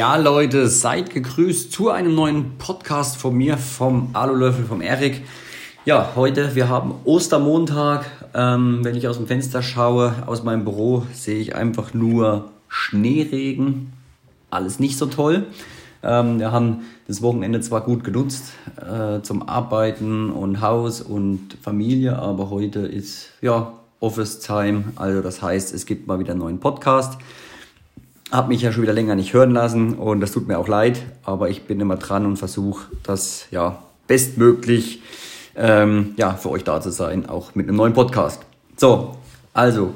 Ja, Leute, seid gegrüßt zu einem neuen Podcast von mir, vom Alulöffel, vom Erik. Ja, heute, wir haben Ostermontag. Ähm, wenn ich aus dem Fenster schaue, aus meinem Büro, sehe ich einfach nur Schneeregen. Alles nicht so toll. Ähm, wir haben das Wochenende zwar gut genutzt äh, zum Arbeiten und Haus und Familie, aber heute ist ja Office Time. Also das heißt, es gibt mal wieder einen neuen Podcast. Hab mich ja schon wieder länger nicht hören lassen und das tut mir auch leid, aber ich bin immer dran und versuche das ja bestmöglich ähm, ja, für euch da zu sein, auch mit einem neuen Podcast. So, also,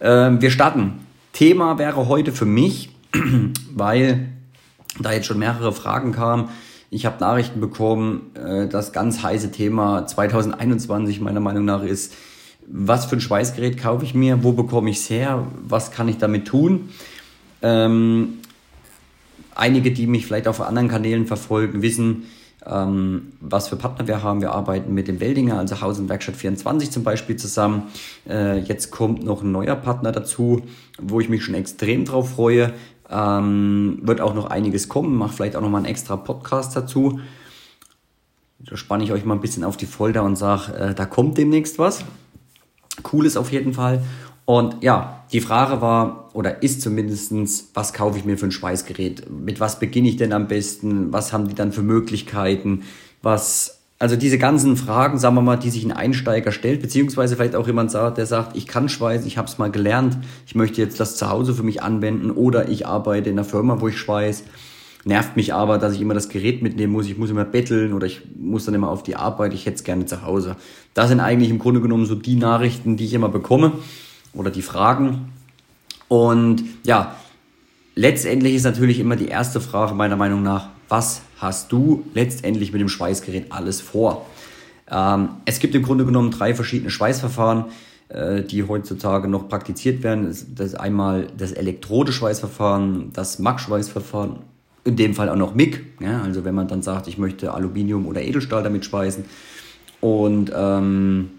ähm, wir starten. Thema wäre heute für mich, weil da jetzt schon mehrere Fragen kamen. Ich habe Nachrichten bekommen, äh, das ganz heiße Thema 2021 meiner Meinung nach ist, was für ein Schweißgerät kaufe ich mir, wo bekomme ich es her, was kann ich damit tun. Ähm, einige, die mich vielleicht auf anderen Kanälen verfolgen, wissen, ähm, was für Partner wir haben. Wir arbeiten mit dem Weldinger, also Haus und Werkstatt 24 zum Beispiel zusammen. Äh, jetzt kommt noch ein neuer Partner dazu, wo ich mich schon extrem drauf freue. Ähm, wird auch noch einiges kommen, mache vielleicht auch noch mal einen extra Podcast dazu. Da spanne ich euch mal ein bisschen auf die Folter und sage, äh, da kommt demnächst was. Cool ist auf jeden Fall. Und ja, die Frage war oder ist zumindestens, was kaufe ich mir für ein Schweißgerät? Mit was beginne ich denn am besten? Was haben die dann für Möglichkeiten? Was, also diese ganzen Fragen, sagen wir mal, die sich ein Einsteiger stellt, beziehungsweise vielleicht auch jemand sagt, der sagt, ich kann schweißen, ich habe es mal gelernt, ich möchte jetzt das zu Hause für mich anwenden oder ich arbeite in einer Firma, wo ich schweiß. Nervt mich aber, dass ich immer das Gerät mitnehmen muss, ich muss immer betteln oder ich muss dann immer auf die Arbeit, ich hätte es gerne zu Hause. Das sind eigentlich im Grunde genommen so die Nachrichten, die ich immer bekomme oder die Fragen. Und ja, letztendlich ist natürlich immer die erste Frage meiner Meinung nach, was hast du letztendlich mit dem Schweißgerät alles vor? Ähm, es gibt im Grunde genommen drei verschiedene Schweißverfahren, äh, die heutzutage noch praktiziert werden. Das ist einmal das Elektrode-Schweißverfahren, das MAG-Schweißverfahren, in dem Fall auch noch MIG. Ja, also wenn man dann sagt, ich möchte Aluminium oder Edelstahl damit schweißen. Und ähm,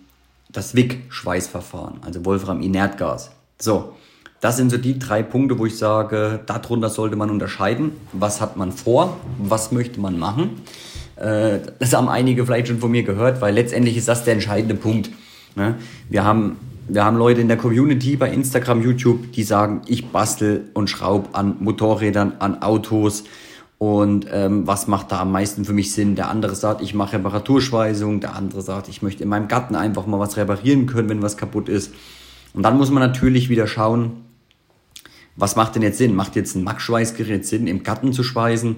das WIG-Schweißverfahren, also Wolfram-Inertgas. So, das sind so die drei Punkte, wo ich sage, darunter sollte man unterscheiden. Was hat man vor? Was möchte man machen? Äh, das haben einige vielleicht schon von mir gehört, weil letztendlich ist das der entscheidende Punkt. Ne? Wir haben wir haben Leute in der Community bei Instagram, YouTube, die sagen, ich bastel und schraube an Motorrädern, an Autos, und ähm, was macht da am meisten für mich Sinn? Der andere sagt, ich mache Reparaturschweißung, der andere sagt, ich möchte in meinem Garten einfach mal was reparieren können, wenn was kaputt ist. Und dann muss man natürlich wieder schauen, was macht denn jetzt Sinn? Macht jetzt ein Max-Schweißgerät Sinn, im Garten zu schweißen?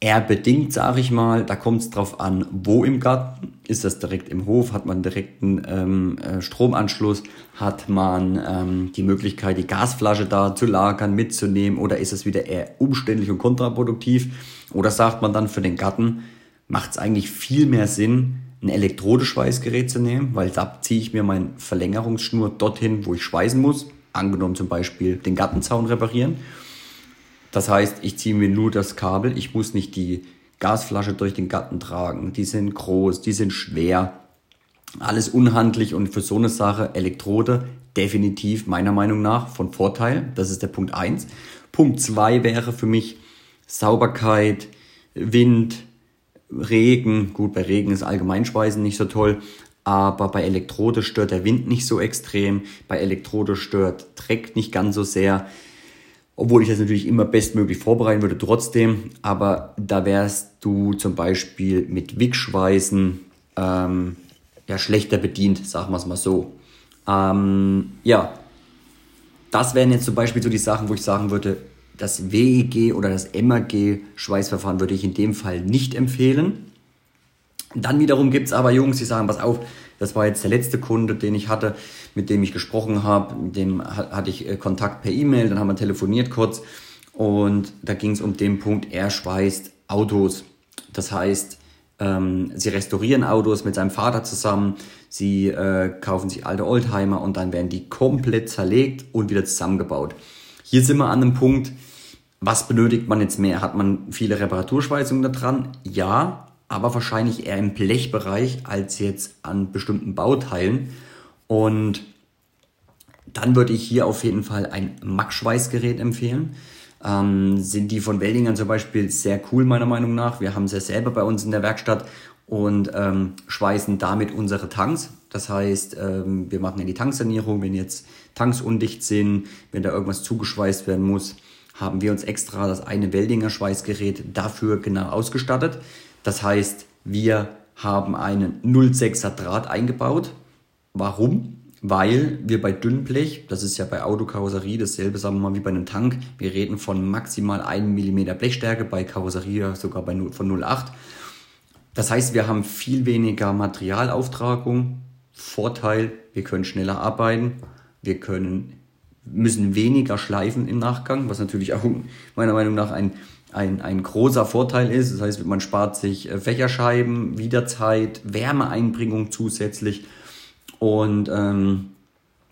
Eher bedingt, sage ich mal. Da kommt es drauf an, wo im Garten. Ist das direkt im Hof? Hat man direkt einen ähm, äh, Stromanschluss? Hat man ähm, die Möglichkeit, die Gasflasche da zu lagern, mitzunehmen? Oder ist es wieder eher umständlich und kontraproduktiv? Oder sagt man dann für den Garten, macht es eigentlich viel mehr Sinn, ein Elektrodeschweißgerät zu nehmen, weil da ziehe ich mir meine Verlängerungsschnur dorthin, wo ich schweißen muss. Angenommen zum Beispiel den Gartenzaun reparieren das heißt, ich ziehe mir nur das Kabel, ich muss nicht die Gasflasche durch den Garten tragen. Die sind groß, die sind schwer. Alles unhandlich und für so eine Sache Elektrode definitiv meiner Meinung nach von Vorteil. Das ist der Punkt eins. Punkt zwei wäre für mich Sauberkeit, Wind, Regen. Gut, bei Regen ist Allgemeinspeisen nicht so toll, aber bei Elektrode stört der Wind nicht so extrem. Bei Elektrode stört Dreck nicht ganz so sehr obwohl ich das natürlich immer bestmöglich vorbereiten würde, trotzdem. Aber da wärst du zum Beispiel mit Wickschweißen ähm, ja, schlechter bedient, sagen wir es mal so. Ähm, ja, das wären jetzt zum Beispiel so die Sachen, wo ich sagen würde, das WEG oder das MAG-Schweißverfahren würde ich in dem Fall nicht empfehlen. Dann wiederum gibt es aber Jungs, die sagen, pass auf, das war jetzt der letzte Kunde, den ich hatte, mit dem ich gesprochen habe. Mit dem hatte ich äh, Kontakt per E-Mail, dann haben wir telefoniert kurz. Und da ging es um den Punkt, er schweißt Autos. Das heißt, ähm, sie restaurieren Autos mit seinem Vater zusammen, sie äh, kaufen sich alte Oldtimer und dann werden die komplett zerlegt und wieder zusammengebaut. Hier sind wir an einem Punkt, was benötigt man jetzt mehr? Hat man viele Reparaturschweißungen da dran? Ja, aber wahrscheinlich eher im Blechbereich als jetzt an bestimmten Bauteilen. Und dann würde ich hier auf jeden Fall ein Max-Schweißgerät empfehlen. ähm, sind die von Weldingern zum Beispiel sehr cool, meiner Meinung nach. Wir haben sie selber bei uns in der Werkstatt und ähm, schweißen damit unsere Tanks. Das heißt, ähm, wir machen ja die Tanksanierung, wenn jetzt Tanks undicht sind, wenn da irgendwas zugeschweißt werden muss, haben wir uns extra das eine Weldinger Schweißgerät dafür genau ausgestattet. Das heißt, wir haben einen 0,6er Draht eingebaut. Warum? Weil wir bei Dünnblech, das ist ja bei Autokarosserie dasselbe, sagen wir mal, wie bei einem Tank, wir reden von maximal 1 mm Blechstärke, bei Karosserie sogar bei 0, von 0,8. Das heißt, wir haben viel weniger Materialauftragung. Vorteil, wir können schneller arbeiten, wir können, müssen weniger schleifen im Nachgang, was natürlich auch meiner Meinung nach ein ein, ein großer Vorteil ist. Das heißt, man spart sich äh, Fächerscheiben, Wiederzeit, Wärmeeinbringung zusätzlich. Und ähm,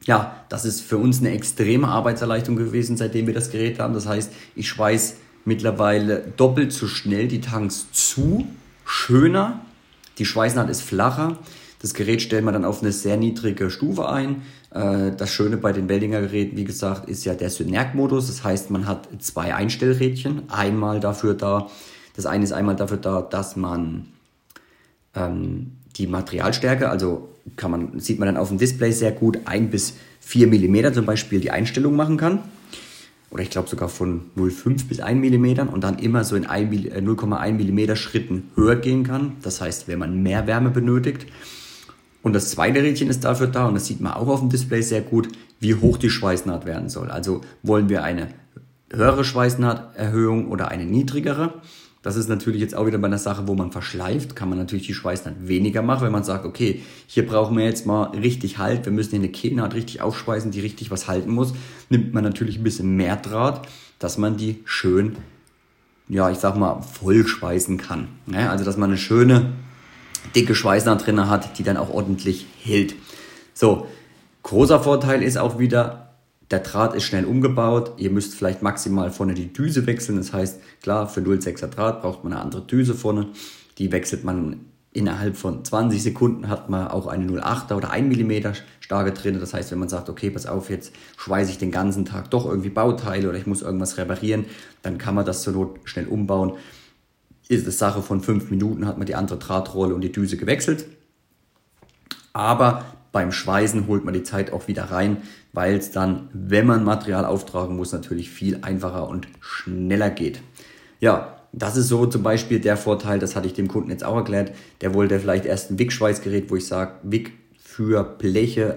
ja, das ist für uns eine extreme Arbeitserleichterung gewesen, seitdem wir das Gerät haben. Das heißt, ich schweiß mittlerweile doppelt so schnell die Tanks zu, schöner, die Schweißnaht ist flacher. Das Gerät stellen wir dann auf eine sehr niedrige Stufe ein. Äh, das Schöne bei den Weldinger Geräten, wie gesagt, ist ja der Synerg-Modus. Das heißt, man hat zwei Einstellrädchen. Einmal dafür da, das eine ist einmal dafür da, dass man ähm, die Materialstärke, also kann man, sieht man dann auf dem Display sehr gut, ein bis vier Millimeter zum Beispiel die Einstellung machen kann. Oder ich glaube sogar von 0,5 bis 1 Millimeter und dann immer so in 0,1 Millimeter Schritten höher gehen kann. Das heißt, wenn man mehr Wärme benötigt, und das zweite Rädchen ist dafür da, und das sieht man auch auf dem Display sehr gut, wie hoch die Schweißnaht werden soll. Also wollen wir eine höhere Schweißnahterhöhung oder eine niedrigere. Das ist natürlich jetzt auch wieder bei einer Sache, wo man verschleift, kann man natürlich die Schweißnaht weniger machen, wenn man sagt, okay, hier brauchen wir jetzt mal richtig Halt, wir müssen hier eine Kehlnaht richtig aufschweißen, die richtig was halten muss, nimmt man natürlich ein bisschen mehr Draht, dass man die schön, ja, ich sag mal, voll schweißen kann. Also, dass man eine schöne dicke Schweißnaht drin hat, die dann auch ordentlich hält. So, großer Vorteil ist auch wieder, der Draht ist schnell umgebaut. Ihr müsst vielleicht maximal vorne die Düse wechseln. Das heißt, klar, für 0,6er Draht braucht man eine andere Düse vorne. Die wechselt man innerhalb von 20 Sekunden hat man auch eine 0,8er oder 1 mm starke drin. Das heißt, wenn man sagt, okay, pass auf, jetzt schweiße ich den ganzen Tag doch irgendwie Bauteile oder ich muss irgendwas reparieren, dann kann man das zur Not schnell umbauen ist es Sache von fünf Minuten, hat man die andere Drahtrolle und die Düse gewechselt. Aber beim Schweißen holt man die Zeit auch wieder rein, weil es dann, wenn man Material auftragen muss, natürlich viel einfacher und schneller geht. Ja, das ist so zum Beispiel der Vorteil, das hatte ich dem Kunden jetzt auch erklärt. Der wollte vielleicht erst ein Wick-Schweißgerät, wo ich sage, Wick für Bleche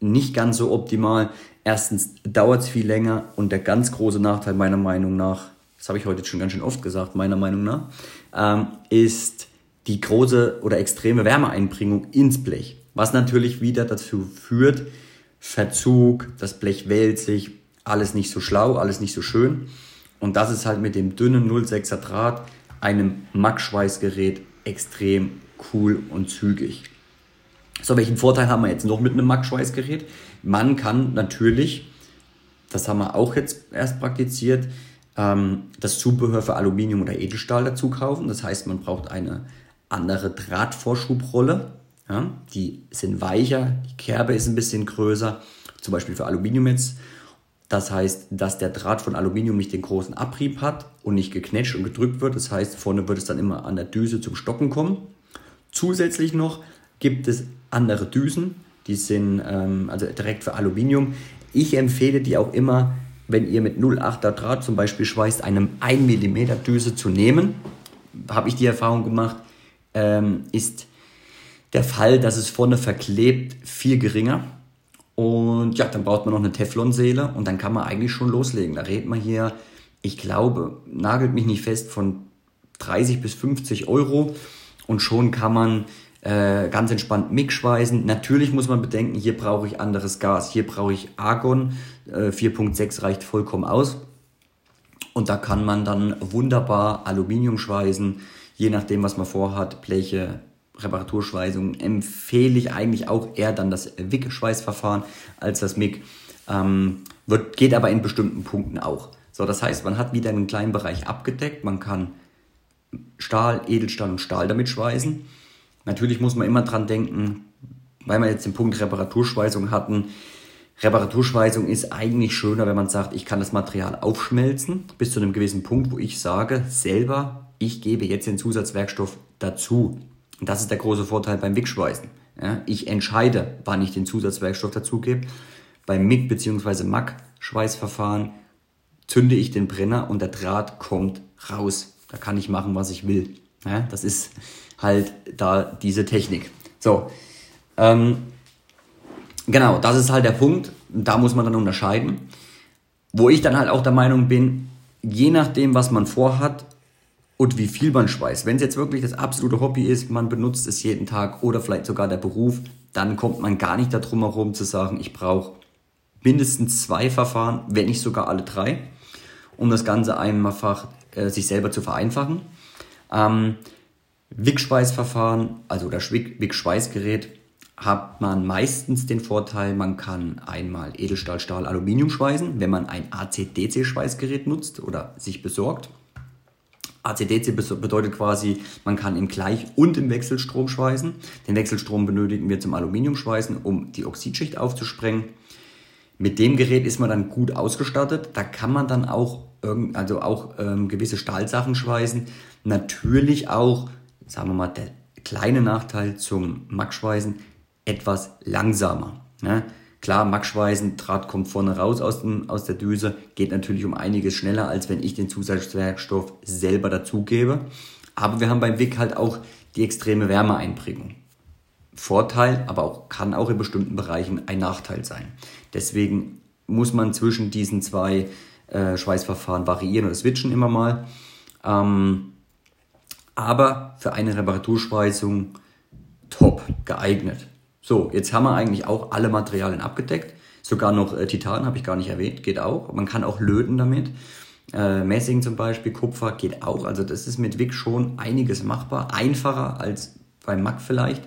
nicht ganz so optimal. Erstens dauert es viel länger und der ganz große Nachteil meiner Meinung nach das habe ich heute schon ganz schön oft gesagt, meiner Meinung nach, ähm, ist die große oder extreme Wärmeeinbringung ins Blech. Was natürlich wieder dazu führt, Verzug, das Blech wählt sich, alles nicht so schlau, alles nicht so schön. Und das ist halt mit dem dünnen 0,6er Draht, einem Max-Schweißgerät, extrem cool und zügig. So, welchen Vorteil haben wir jetzt noch mit einem Max-Schweißgerät? Man kann natürlich, das haben wir auch jetzt erst praktiziert, das Zubehör für Aluminium oder Edelstahl dazu kaufen. Das heißt, man braucht eine andere Drahtvorschubrolle. Ja, die sind weicher, die Kerbe ist ein bisschen größer, zum Beispiel für Aluminium jetzt. Das heißt, dass der Draht von Aluminium nicht den großen Abrieb hat und nicht geknetscht und gedrückt wird. Das heißt, vorne wird es dann immer an der Düse zum Stocken kommen. Zusätzlich noch gibt es andere Düsen, die sind ähm, also direkt für Aluminium. Ich empfehle die auch immer wenn ihr mit 0,8er Draht zum Beispiel schweißt, einem 1 mm Düse zu nehmen, habe ich die Erfahrung gemacht, ähm, ist der Fall, dass es vorne verklebt, viel geringer. Und ja, dann braucht man noch eine Teflonseele und dann kann man eigentlich schon loslegen. Da redet man hier, ich glaube, nagelt mich nicht fest, von 30 bis 50 Euro und schon kann man äh, ganz entspannt Mix-Schweißen. Natürlich muss man bedenken, hier brauche ich anderes Gas. Hier brauche ich Argon. Äh, 4.6 reicht vollkommen aus. Und da kann man dann wunderbar Aluminium schweißen, je nachdem, was man vorhat, Bleche, Reparaturschweißung, empfehle ich eigentlich auch eher dann das WIG-Schweißverfahren als das MIG. Ähm, wird, geht aber in bestimmten Punkten auch. So, das heißt, man hat wieder einen kleinen Bereich abgedeckt. Man kann Stahl, Edelstahl und Stahl damit schweißen. Natürlich muss man immer dran denken, weil wir jetzt den Punkt Reparaturschweißung hatten, Reparaturschweißung ist eigentlich schöner, wenn man sagt, ich kann das Material aufschmelzen bis zu einem gewissen Punkt, wo ich sage, selber, ich gebe jetzt den Zusatzwerkstoff dazu. Und das ist der große Vorteil beim Wickschweißen. Ja, ich entscheide, wann ich den Zusatzwerkstoff dazugebe. Beim MIG bzw. MAG-Schweißverfahren zünde ich den Brenner und der Draht kommt raus. Da kann ich machen, was ich will. Ja, das ist halt da diese Technik. So, ähm, genau, das ist halt der Punkt. Da muss man dann unterscheiden. Wo ich dann halt auch der Meinung bin, je nachdem, was man vorhat und wie viel man schweißt. Wenn es jetzt wirklich das absolute Hobby ist, man benutzt es jeden Tag oder vielleicht sogar der Beruf, dann kommt man gar nicht darum herum zu sagen, ich brauche mindestens zwei Verfahren, wenn nicht sogar alle drei, um das Ganze einfach äh, sich selber zu vereinfachen. Ähm, Wickschweißverfahren, also das Wickschweißgerät, hat man meistens den Vorteil, man kann einmal Edelstahl, Stahl, Aluminium schweißen, wenn man ein AC-DC-Schweißgerät nutzt oder sich besorgt. AC-DC bedeutet quasi, man kann im Gleich- und im Wechselstrom schweißen. Den Wechselstrom benötigen wir zum Aluminiumschweißen, um die Oxidschicht aufzusprengen. Mit dem Gerät ist man dann gut ausgestattet. Da kann man dann auch, also auch ähm, gewisse Stahlsachen schweißen. Natürlich auch, sagen wir mal, der kleine Nachteil zum Max-Schweißen, etwas langsamer. Ne? Klar, Max-Schweißen, Draht kommt vorne raus aus, dem, aus der Düse, geht natürlich um einiges schneller, als wenn ich den Zusatzwerkstoff selber dazugebe. Aber wir haben beim Wick halt auch die extreme Wärmeeinbringung. Vorteil, aber auch, kann auch in bestimmten Bereichen ein Nachteil sein. Deswegen muss man zwischen diesen zwei äh, Schweißverfahren variieren oder switchen immer mal. Ähm, aber für eine Reparaturschweißung top geeignet. So, jetzt haben wir eigentlich auch alle Materialien abgedeckt. Sogar noch äh, Titan habe ich gar nicht erwähnt, geht auch. Man kann auch löten damit. Äh, Messing zum Beispiel, Kupfer geht auch. Also das ist mit WIG schon einiges machbar. Einfacher als beim MAC vielleicht,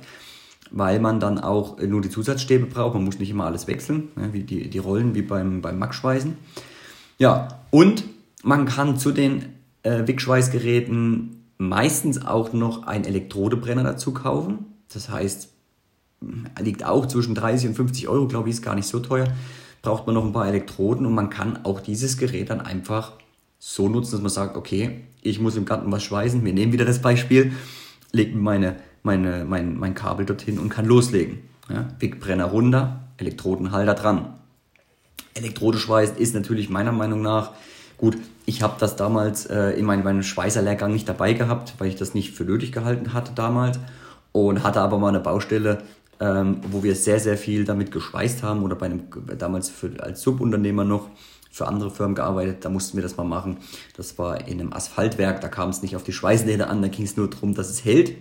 weil man dann auch äh, nur die Zusatzstäbe braucht. Man muss nicht immer alles wechseln, ne, wie die, die Rollen wie beim, beim MAC-Schweißen. Ja, und man kann zu den äh, WIG-Schweißgeräten meistens auch noch einen Elektrodebrenner dazu kaufen. Das heißt, liegt auch zwischen 30 und 50 Euro, glaube ich, ist gar nicht so teuer. Braucht man noch ein paar Elektroden und man kann auch dieses Gerät dann einfach so nutzen, dass man sagt, okay, ich muss im Garten was schweißen. Wir nehmen wieder das Beispiel, lege meine, meine, mein, mein Kabel dorthin und kann loslegen. Ja, Brenner runter, Elektrodenhalter dran. Elektrode schweißen ist natürlich meiner Meinung nach gut. Ich habe das damals äh, in meinem, meinem Schweißerlehrgang nicht dabei gehabt, weil ich das nicht für nötig gehalten hatte damals und hatte aber mal eine Baustelle, ähm, wo wir sehr, sehr viel damit geschweißt haben oder bei einem, damals für, als Subunternehmer noch für andere Firmen gearbeitet, da mussten wir das mal machen. Das war in einem Asphaltwerk, da kam es nicht auf die Schweißnähte an, da ging es nur darum, dass es hält.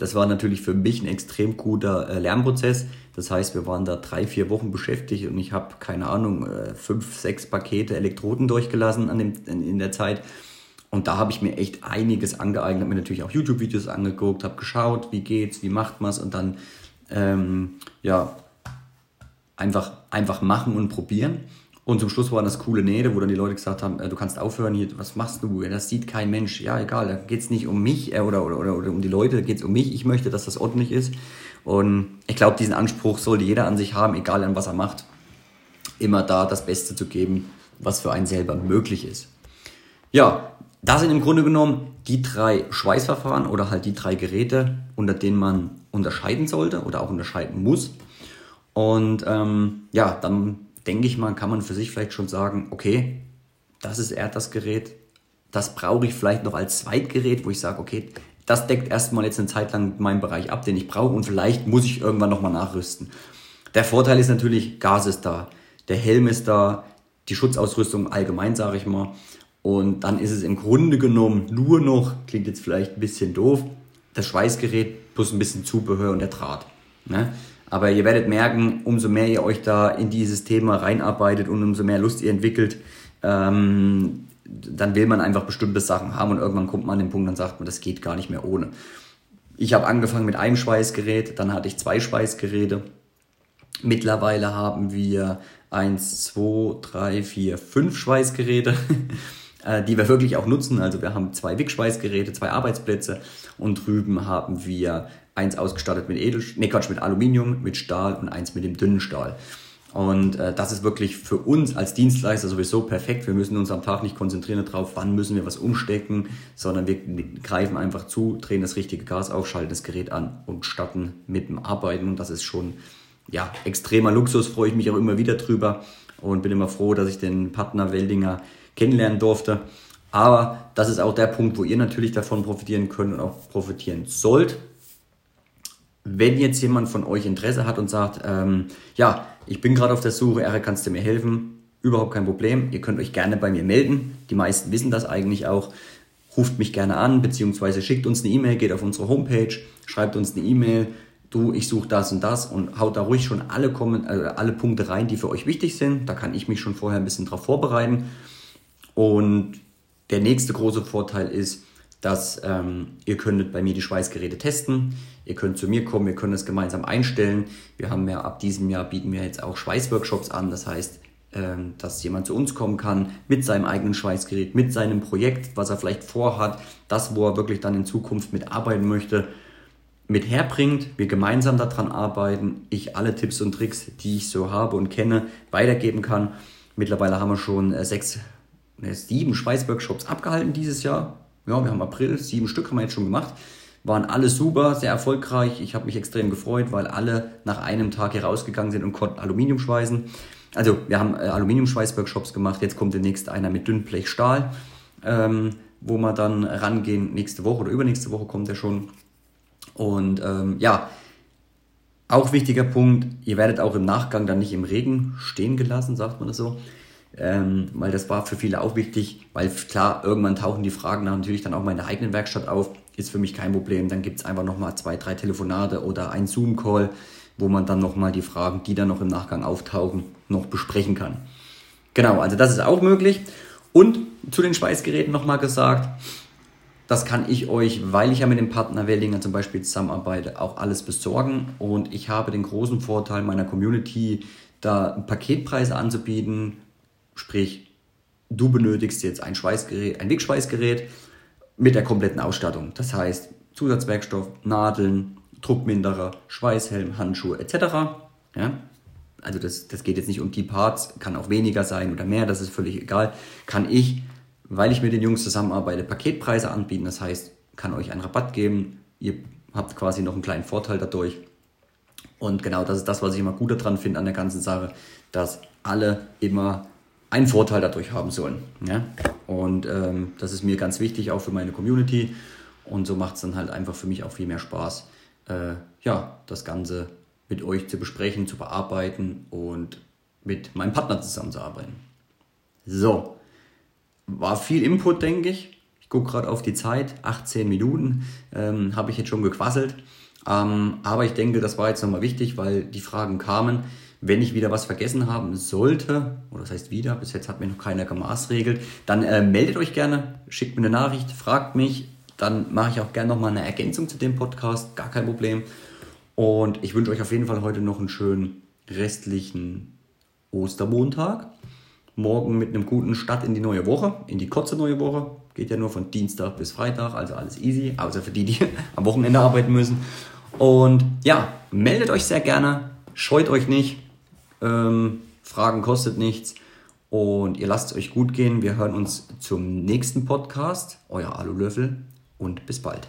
Das war natürlich für mich ein extrem guter äh, Lernprozess. Das heißt, wir waren da drei, vier Wochen beschäftigt und ich habe, keine Ahnung, äh, fünf, sechs Pakete Elektroden durchgelassen an dem, in, in der Zeit. Und da habe ich mir echt einiges angeeignet, habe mir natürlich auch YouTube-Videos angeguckt, habe geschaut, wie geht's, wie macht man es und dann ähm, ja, einfach, einfach machen und probieren. Und zum Schluss waren das coole Nähte, wo dann die Leute gesagt haben, äh, du kannst aufhören hier, was machst du? Das sieht kein Mensch. Ja, egal, da geht es nicht um mich äh, oder, oder, oder, oder um die Leute, da geht es um mich. Ich möchte, dass das ordentlich ist. Und ich glaube, diesen Anspruch sollte jeder an sich haben, egal an was er macht. Immer da das Beste zu geben, was für einen selber möglich ist. Ja, das sind im Grunde genommen die drei Schweißverfahren oder halt die drei Geräte, unter denen man unterscheiden sollte oder auch unterscheiden muss. Und ähm, ja, dann denke ich mal, kann man für sich vielleicht schon sagen, okay, das ist eher das Gerät, das brauche ich vielleicht noch als Zweitgerät, wo ich sage, okay, das deckt erstmal jetzt eine Zeit lang meinen Bereich ab, den ich brauche und vielleicht muss ich irgendwann nochmal nachrüsten. Der Vorteil ist natürlich, Gas ist da, der Helm ist da, die Schutzausrüstung allgemein, sage ich mal. Und dann ist es im Grunde genommen nur noch, klingt jetzt vielleicht ein bisschen doof, das Schweißgerät plus ein bisschen Zubehör und der Draht. Ne? Aber ihr werdet merken, umso mehr ihr euch da in dieses Thema reinarbeitet und umso mehr Lust ihr entwickelt, ähm, dann will man einfach bestimmte Sachen haben und irgendwann kommt man an den Punkt, dann sagt man, das geht gar nicht mehr ohne. Ich habe angefangen mit einem Schweißgerät, dann hatte ich zwei Schweißgeräte. Mittlerweile haben wir eins, zwei, drei, vier, fünf Schweißgeräte. Äh, die wir wirklich auch nutzen. Also wir haben zwei Wickschweißgeräte, zwei Arbeitsplätze und drüben haben wir eins ausgestattet mit Edel, nee Quatsch, mit Aluminium, mit Stahl und eins mit dem dünnen Stahl. Und äh, das ist wirklich für uns als Dienstleister sowieso perfekt. Wir müssen uns am Tag nicht konzentrieren darauf, wann müssen wir was umstecken, sondern wir greifen einfach zu, drehen das richtige Gas auf, schalten das Gerät an und starten mit dem Arbeiten. Das ist schon ja, extremer Luxus, freue ich mich auch immer wieder drüber und bin immer froh, dass ich den Partner Weldinger kennenlernen durfte. Aber das ist auch der Punkt, wo ihr natürlich davon profitieren könnt und auch profitieren sollt. Wenn jetzt jemand von euch Interesse hat und sagt, ähm, ja, ich bin gerade auf der Suche, Eric, kannst du mir helfen? Überhaupt kein Problem. Ihr könnt euch gerne bei mir melden. Die meisten wissen das eigentlich auch. Ruft mich gerne an, beziehungsweise schickt uns eine E-Mail, geht auf unsere Homepage, schreibt uns eine E-Mail, du, ich suche das und das und haut da ruhig schon alle, Komment äh, alle Punkte rein, die für euch wichtig sind. Da kann ich mich schon vorher ein bisschen drauf vorbereiten. Und der nächste große Vorteil ist, dass ähm, ihr könntet bei mir die Schweißgeräte testen. Ihr könnt zu mir kommen, wir können es gemeinsam einstellen. Wir haben ja ab diesem Jahr bieten wir jetzt auch Schweißworkshops an. Das heißt, ähm, dass jemand zu uns kommen kann mit seinem eigenen Schweißgerät, mit seinem Projekt, was er vielleicht vorhat, das, wo er wirklich dann in Zukunft mitarbeiten möchte, mit herbringt, wir gemeinsam daran arbeiten, ich alle Tipps und Tricks, die ich so habe und kenne, weitergeben kann. Mittlerweile haben wir schon äh, sechs, sieben Schweißworkshops abgehalten dieses Jahr ja, wir haben April, sieben Stück haben wir jetzt schon gemacht. Waren alle super, sehr erfolgreich. Ich habe mich extrem gefreut, weil alle nach einem Tag hier rausgegangen sind und konnten Aluminium schweißen. Also wir haben äh, Aluminiumschweißworkshops gemacht. Jetzt kommt demnächst einer mit Dünnblech Stahl, ähm, wo wir dann rangehen. Nächste Woche oder übernächste Woche kommt er schon. Und ähm, ja, auch wichtiger Punkt, ihr werdet auch im Nachgang dann nicht im Regen stehen gelassen, sagt man das so ähm, weil das war für viele auch wichtig, weil klar, irgendwann tauchen die Fragen natürlich dann auch mal in der eigenen Werkstatt auf, ist für mich kein Problem. Dann gibt es einfach nochmal zwei, drei Telefonate oder ein Zoom-Call, wo man dann nochmal die Fragen, die dann noch im Nachgang auftauchen, noch besprechen kann. Genau, also das ist auch möglich. Und zu den Schweißgeräten nochmal gesagt, das kann ich euch, weil ich ja mit dem Partner Wellinger zum Beispiel zusammenarbeite, auch alles besorgen. Und ich habe den großen Vorteil meiner Community, da Paketpreise anzubieten, Sprich, du benötigst jetzt ein Schweißgerät, ein Wegschweißgerät mit der kompletten Ausstattung. Das heißt, Zusatzwerkstoff, Nadeln, Druckminderer, Schweißhelm, Handschuhe etc. Ja? Also das, das geht jetzt nicht um die Parts, kann auch weniger sein oder mehr, das ist völlig egal. Kann ich, weil ich mit den Jungs zusammenarbeite, Paketpreise anbieten. Das heißt, kann euch einen Rabatt geben. Ihr habt quasi noch einen kleinen Vorteil dadurch. Und genau das ist das, was ich immer gut daran finde an der ganzen Sache, dass alle immer einen Vorteil dadurch haben sollen. Ja? Und ähm, das ist mir ganz wichtig, auch für meine Community. Und so macht es dann halt einfach für mich auch viel mehr Spaß, äh, ja, das Ganze mit euch zu besprechen, zu bearbeiten und mit meinem Partner zusammenzuarbeiten. So, war viel Input, denke ich. Ich gucke gerade auf die Zeit, 18 Minuten ähm, habe ich jetzt schon gequasselt. Ähm, aber ich denke, das war jetzt nochmal wichtig, weil die Fragen kamen. Wenn ich wieder was vergessen haben sollte, oder das heißt wieder, bis jetzt hat mir noch keiner gemaßregelt, dann äh, meldet euch gerne, schickt mir eine Nachricht, fragt mich, dann mache ich auch gerne nochmal eine Ergänzung zu dem Podcast, gar kein Problem. Und ich wünsche euch auf jeden Fall heute noch einen schönen restlichen Ostermontag. Morgen mit einem guten Start in die neue Woche, in die kurze neue Woche. Geht ja nur von Dienstag bis Freitag, also alles easy, außer für die, die am Wochenende arbeiten müssen. Und ja, meldet euch sehr gerne, scheut euch nicht. Ähm, Fragen kostet nichts. Und ihr lasst es euch gut gehen. Wir hören uns zum nächsten Podcast. Euer Alulöffel und bis bald.